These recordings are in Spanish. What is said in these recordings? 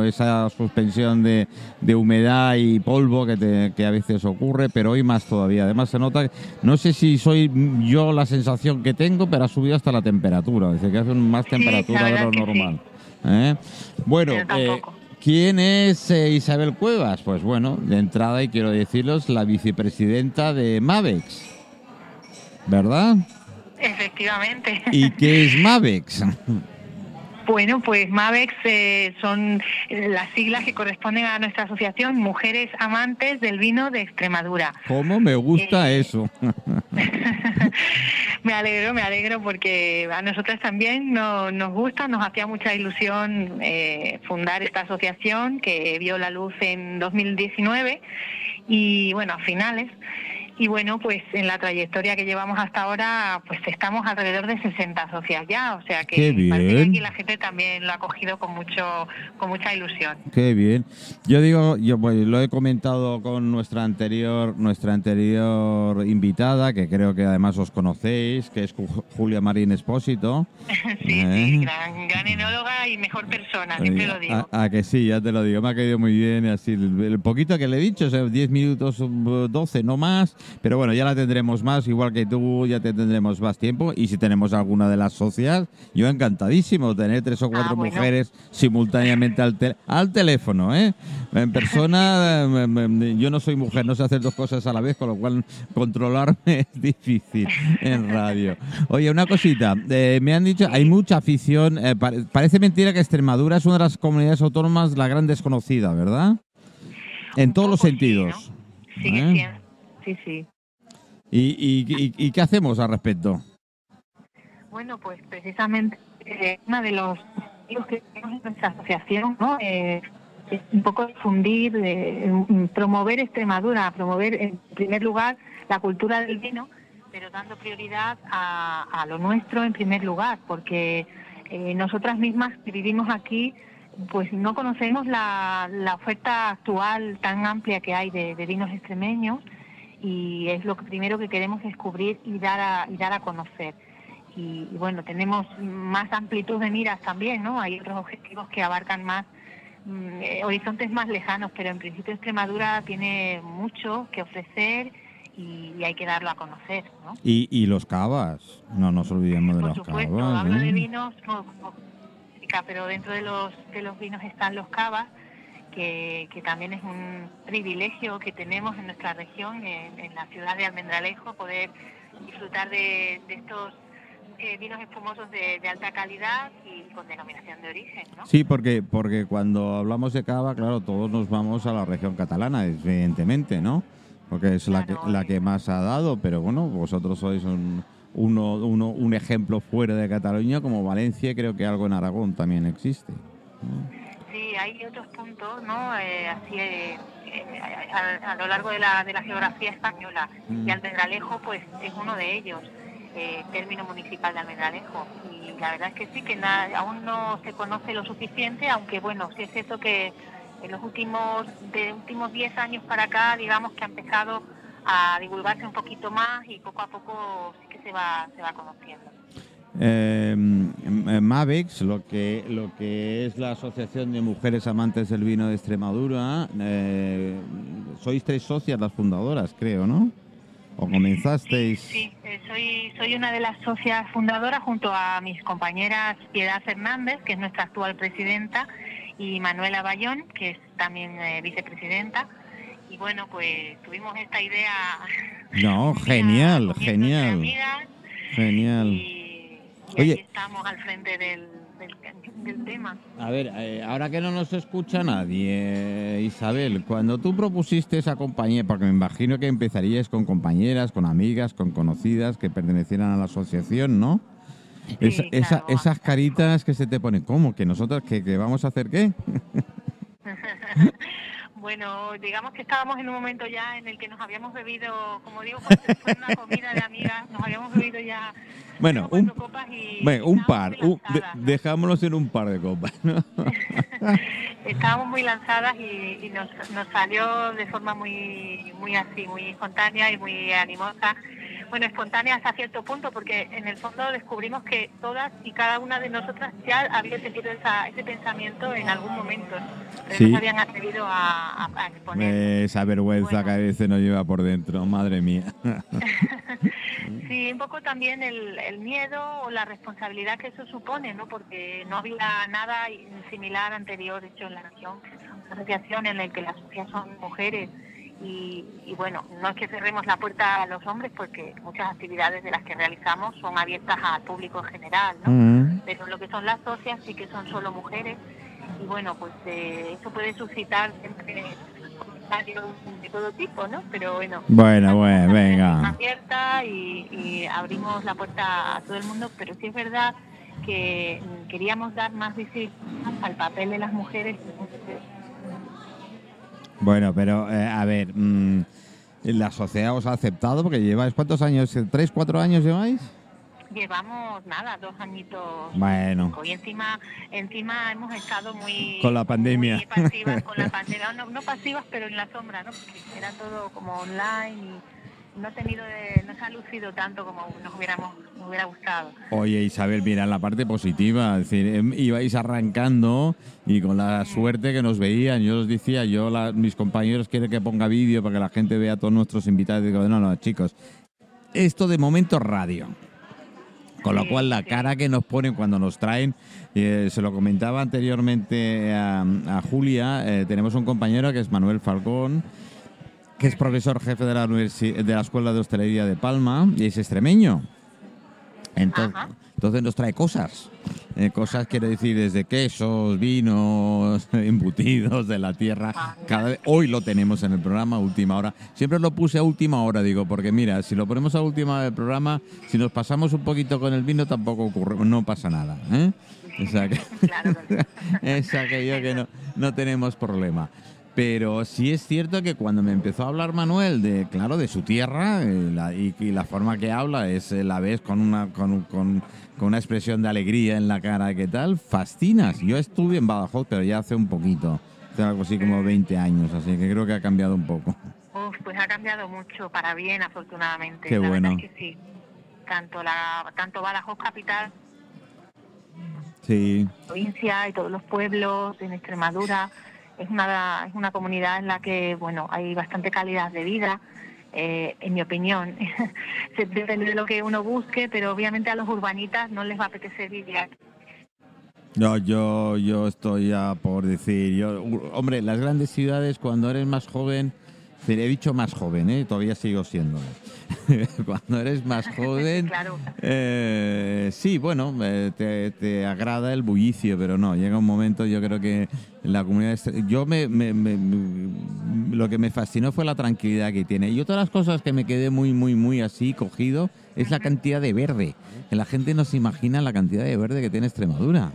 o esa suspensión de, de humedad y polvo que, te- que a veces ocurre, pero hoy más todavía. Además se nota, no sé si soy yo la sensación que tengo, pero ha subido hasta la temperatura, dice que hace más Sí, temperatura de lo sí. normal. ¿Eh? Bueno, eh. ¿quién es eh, Isabel Cuevas? Pues bueno, de entrada, y quiero deciros, la vicepresidenta de MAVEX, ¿verdad? Efectivamente. ¿Y qué es MAVEX? Bueno, pues MAVEX eh, son las siglas que corresponden a nuestra asociación Mujeres Amantes del Vino de Extremadura. ¿Cómo me gusta Eh, eso? Me alegro, me alegro porque a nosotras también no- nos gusta, nos hacía mucha ilusión eh, fundar esta asociación que vio la luz en 2019 y bueno, a finales. Y bueno, pues en la trayectoria que llevamos hasta ahora, pues estamos alrededor de 60 socias ya, o sea que aquí la gente también lo ha cogido con mucho con mucha ilusión. Qué bien. Yo digo, yo pues, lo he comentado con nuestra anterior, nuestra anterior invitada, que creo que además os conocéis, que es Ju- Julia Marín Espósito. sí, Eh. sí, gran, gran enóloga y mejor persona, siempre lo digo. A, a que sí, ya te lo digo, me ha caído muy bien. Así, el, el poquito que le he dicho, o sea, 10 minutos, um, 12, no más. Pero bueno, ya la tendremos más, igual que tú, ya te tendremos más tiempo. Y si tenemos alguna de las socias, yo encantadísimo tener tres o cuatro Ah, bueno. mujeres simultáneamente al, tel- al teléfono, ¿eh? En persona, eh, me- me- yo no soy mujer, no sé hacer dos cosas a la vez, con lo cual controlarme es difícil en radio. Oye, una cosita, eh, me han dicho, hay mucha afición, eh, pare- parece mentira que Extremadura es una de las comunidades autónomas la gran desconocida, ¿verdad? En todos los sí, sentidos. ¿no? Sigue ¿Eh? siendo. Sí, sí. ¿Y, y, y- y qué hacemos al respecto? Bueno, pues precisamente eh, uno de los objetivos que tenemos en nuestra asociación ¿no? Eh, es un poco difundir, eh, promover Extremadura, promover en primer lugar la cultura del vino, pero dando prioridad a, a lo nuestro en primer lugar, porque eh, nosotras mismas que vivimos aquí, pues no conocemos la, la oferta actual tan amplia que hay de, de vinos extremeños y es lo que primero que queremos descubrir y dar a, y dar a conocer y, y bueno, tenemos más amplitud de miras también, ¿no? Hay otros objetivos que abarcan más mm, eh, horizontes más lejanos, pero en principio Extremadura tiene mucho que ofrecer y, y hay que darlo a conocer, ¿no? Y, y los cavas, no nos olvidemos de Por los supuesto, cavas. hablo ¿eh? de vinos, como- como música, pero dentro de los de los vinos están los cavas, que, que también es un privilegio que tenemos en nuestra región, en, en la ciudad de Almendralejo, poder disfrutar de, de estos eh, vinos espumosos de, de alta calidad y con denominación de origen, ¿no? Sí, porque, porque cuando hablamos de cava, claro, todos nos vamos a la región catalana, evidentemente, ¿no? Porque es la, que, la que más ha dado, pero bueno, vosotros sois un, uno, uno, un ejemplo fuera de Cataluña, como Valencia, creo que algo en Aragón también existe. ¿no? Hay otros puntos, ¿no? Eh, así eh, eh, a, a lo largo de la, de la geografía española. Mm. Y Almendralejo, pues, es uno de ellos, término municipal de Almendralejo. Y la verdad es que sí, que na- aún no se conoce lo suficiente, aunque, bueno, sí es cierto que en los últimos, de últimos 10 años para acá, digamos que ha empezado a divulgarse un poquito más y poco a poco sí que se va, se va conociendo. Eh, Mavex, lo que, lo que es la Asociación de Mujeres Amantes del Vino de Extremadura, eh, sois tres socias las fundadoras, creo, ¿no? ¿O comenzasteis? Sí, eh, soy, soy una de las socias fundadoras junto a mis compañeras Piedad Fernández, que es nuestra actual presidenta, y Manuela Bayón, que es también eh, vicepresidenta. Y bueno, pues tuvimos esta idea. No, genial, genial, amigas genial. Y, y Oye. aquí estamos al frente del, del, del tema. A ver, eh, ahora que no nos escucha nadie, eh, Isabel, cuando tú propusiste esa compañía, porque me imagino que empezarías con compañeras, con amigas, con conocidas que pertenecieran a la asociación, ¿no? Sí, Esa- esa- claro. esas caritas que se te ponen, ¿cómo? ¿Que nosotros que, que vamos a hacer qué? Bueno, digamos que estábamos en un momento ya en el que nos habíamos bebido, como digo, fue una comida de amigas, nos habíamos bebido ya Bueno, un, cuatro copas y bueno, un par, un- dejámonos en un par de copas, ¿no? Estábamos muy lanzadas y, y nos, nos salió de forma muy muy así, muy espontánea y muy animosa, bueno, espontánea hasta cierto punto, porque en el fondo descubrimos que todas y cada una de nosotras ya había tenido esa, ese pensamiento en algún momento, pero Sí. no se habían atrevido a, a- a exponer. Esa vergüenza Bueno. que a veces nos lleva por dentro, madre mía. Sí, un poco también el, el miedo o la responsabilidad que eso supone, ¿no? Porque no había nada similar anterior hecho en la región, una asociación en la que las socias son mujeres y, y bueno, no es que cerremos la puerta a los hombres porque muchas actividades de las que realizamos son abiertas al público en general, ¿no? Pero lo que son las socias sí que son solo mujeres y bueno, pues eh, eso puede suscitar siempre comentarios de todo tipo, ¿no? Pero bueno, Bueno, bueno, venga. abierta y, y abrimos la puerta a todo el mundo, pero sí es verdad que mm, queríamos dar más visibilidad al papel de las mujeres. Bueno, pero eh, a ver, mm, ¿la sociedad os ha aceptado? Porque lleváis, ¿cuántos años? ¿Tres, cuatro años lleváis? Llevamos nada, dos añitos. Bueno, Y encima, encima hemos estado muy, Con la pandemia. muy pasivas con la pandemia. No, no pasivas, pero en la sombra, ¿no? Porque era todo como online y no ha tenido, de- no se ha lucido tanto como nos hubiéramos, nos hubiera gustado. oye Isabel, mira la parte positiva, es decir, em, ibais arrancando y con la suerte que nos veían, yo os decía, yo, la- mis compañeros quieren que ponga vídeo para que la gente vea a todos nuestros invitados, digo, no, no, chicos, esto de momento es radio. Con lo Sí, cual la sí. cara que nos ponen cuando nos traen, eh, se lo comentaba anteriormente a, a Julia, eh, tenemos un compañero que es Manuel Falcón, que es profesor jefe de la, de la Escuela de Hostelería de Palma y es extremeño. Entonces, Ajá. entonces nos trae cosas. Eh, cosas quiere decir desde quesos, vinos, embutidos de la tierra. Ah, Cada vez- hoy lo tenemos en el programa última hora. Siempre lo puse a última hora, digo, porque mira, si lo ponemos a última hora del programa, si nos pasamos un poquito con el vino tampoco ocurre, no pasa nada. ¿eh? Es aquello que no, no tenemos problema. Pero sí es cierto que cuando me empezó a hablar Manuel de, claro, de su tierra eh, la- y, y la forma que habla es eh, la ves con una, con, con- con una expresión de alegría en la cara, ¿qué tal? Fascinas. Yo estuve en Badajoz, pero ya hace un poquito, hace algo así como 20 años, así que creo que ha cambiado un poco. Uf, pues ha cambiado mucho para bien, afortunadamente. Qué la bueno. verdad es que sí. Tanto la tanto Badajoz capital, Sí, provincia y todos los pueblos en Extremadura es una es una comunidad en la que bueno hay bastante calidad de vida. eh, en mi opinión, depende de lo que uno busque, pero obviamente a los urbanitas no les va a apetecer vivir aquí. No, yo, yo estoy ya por decir, yo, hombre, las grandes ciudades cuando eres más joven, he dicho más joven, ¿eh? todavía sigo siendo. cuando eres más joven, Claro. eh, sí, bueno, eh, te, te agrada el bullicio, pero no, llega un momento, yo creo que la comunidad, yo me, me- me- me- lo que me fascinó fue la tranquilidad que tiene. Y otra de las cosas que me quedé muy, muy, muy así cogido es la cantidad de verde. Que la gente no se imagina la cantidad de verde que tiene Extremadura.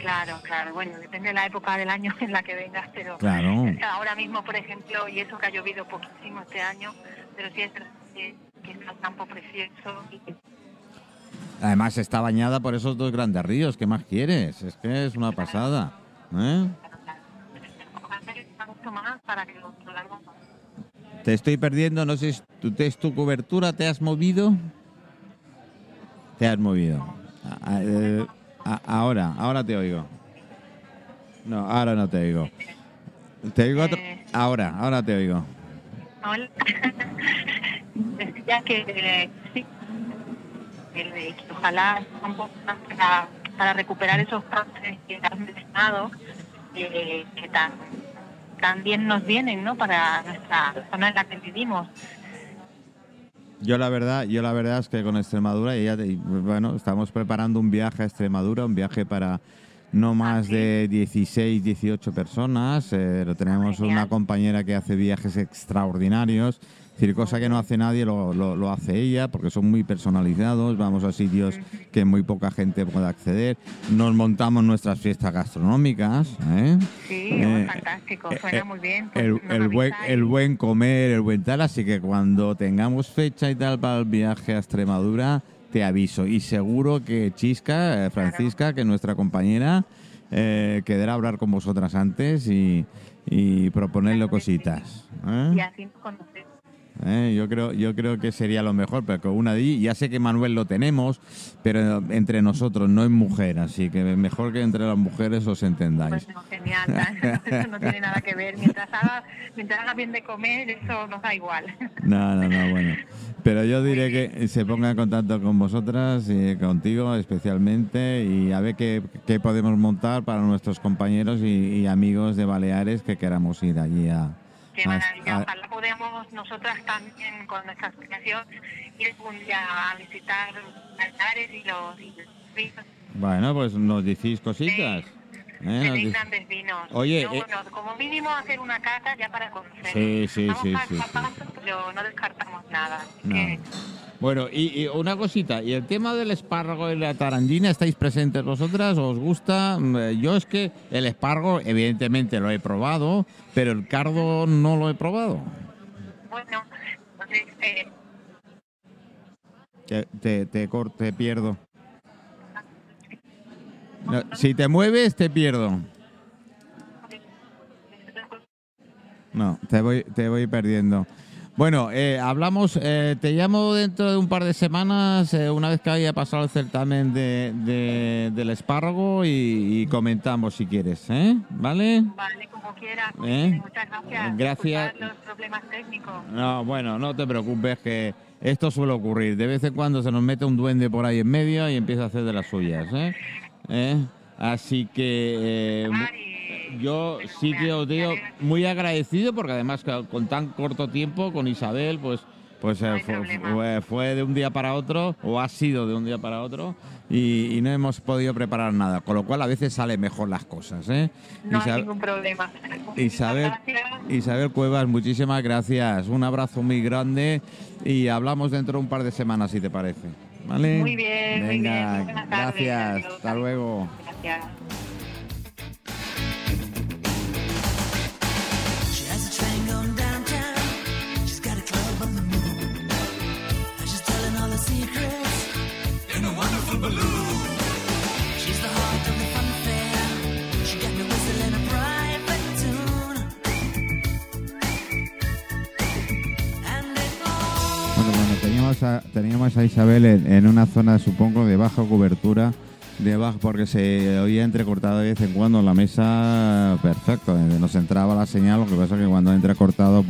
Claro, claro. Bueno, depende de la época del año en la que vengas, pero Claro. ahora mismo, por ejemplo, y eso que ha llovido poquísimo este año, pero sí es que, que está el campo precioso Además está bañada por esos dos grandes ríos. ¿Qué más quieres? Es que es una pasada. ¿eh? Te estoy perdiendo. No sé si tu, es tu cobertura. ¿Te has movido? Te has movido. Eh, ahora, ahora te oigo. No, ahora no te oigo. Te oigo otro- Eh. Ahora, ahora te oigo. Hola. Decía que eh, sí, que, que ojalá sea un poco más para, para recuperar esos cauces que has mencionado, eh, que tan, tan bien nos vienen ¿no? para nuestra zona en la que vivimos. Yo la verdad, yo la verdad es que con Extremadura ya bueno, estamos preparando un viaje a Extremadura, un viaje para no más sí? de 16, 18 personas. Eh, tenemos una compañera que hace viajes extraordinarios. Decir, cosa que no hace nadie, lo, lo- lo hace ella, porque son muy personalizados. Vamos a sitios que muy poca gente puede acceder. Nos montamos nuestras fiestas gastronómicas. ¿eh? Sí, Eh, oh, fantástico, eh, suena eh, muy bien. Pues el, buen, el buen comer, el buen tal, así que cuando tengamos fecha y tal para el viaje a Extremadura, te aviso. Y seguro que Chisca, Francisca, que nuestra compañera, quedará a hablar con vosotras antes y, y proponerle cositas. Y así nos conocemos. ¿Eh? Yo creo, yo creo que sería lo mejor, pero con una di, ya sé que Manuel lo tenemos, pero entre nosotros no es mujer, así que mejor que entre las mujeres os entendáis. Bueno, genial, eso no tiene nada que ver. Mientras haga, mientras haga bien de comer, eso nos da igual. No, no, no, bueno. Pero yo diré que se ponga en contacto con vosotras y contigo especialmente y a ver qué, qué podemos montar para nuestros compañeros y, y amigos de Baleares que queramos ir allí a, a- Ojalá podamos nosotras también con nuestra asociación ir un día a visitar altares y los, y los vinos. Bueno, pues nos decís cositas. ¿eh? Nos grandes vinos. Oye, No, eh, bueno, como mínimo hacer una cata ya para conocer. Sí, sí, Vamos sí, paso sí, a sí. paso, pero no descartamos nada. No. que- Bueno, y, y una cosita, ¿y el tema del espárrago y la tarandina estáis presentes vosotras? ¿Os gusta? Mm, eh, Yo es que el espárrago, evidentemente lo he probado, pero el cardo no lo he probado. Bueno, entonces, eh, te, te, te pierdo. No, si te mueves, te pierdo. No, te voy, te voy perdiendo. Bueno, eh, hablamos, eh, te llamo dentro de un par de semanas, eh, una vez que haya pasado el certamen de, de- del espárrago y, y comentamos si quieres, ¿eh? ¿Vale? vale, como quiera. ¿Eh? Muchas gracias. Gracias. Los problemas técnicos. No, bueno, no te preocupes que esto suele ocurrir. De vez en cuando se nos mete un duende por ahí en medio y empieza a hacer de las suyas, ¿eh? ¿Eh? Así que... eh, mu- Ay, Yo sí que os digo muy agradecido porque además con tan corto tiempo con Isabel pues pues No eh, hay fue, de un día para otro o ha sido de un día para otro y, y no hemos podido preparar nada con lo cual a veces salen mejor las cosas ¿eh? no hay Isab- ningún problema. Isabel. Isabel Cuevas muchísimas gracias un abrazo muy grande y hablamos dentro de un par de semanas si te parece ¿vale? Muy bien, muy bien. Venga, Muy buenas tardes. gracias Adiós. hasta luego Gracias. Teníamos a, Isabel en, una zona, supongo, de baja cobertura, de baja, porque se oía entrecortado de vez en cuando en la mesa, perfecto, nos entraba la señal, lo que pasa es que cuando ha entrecortado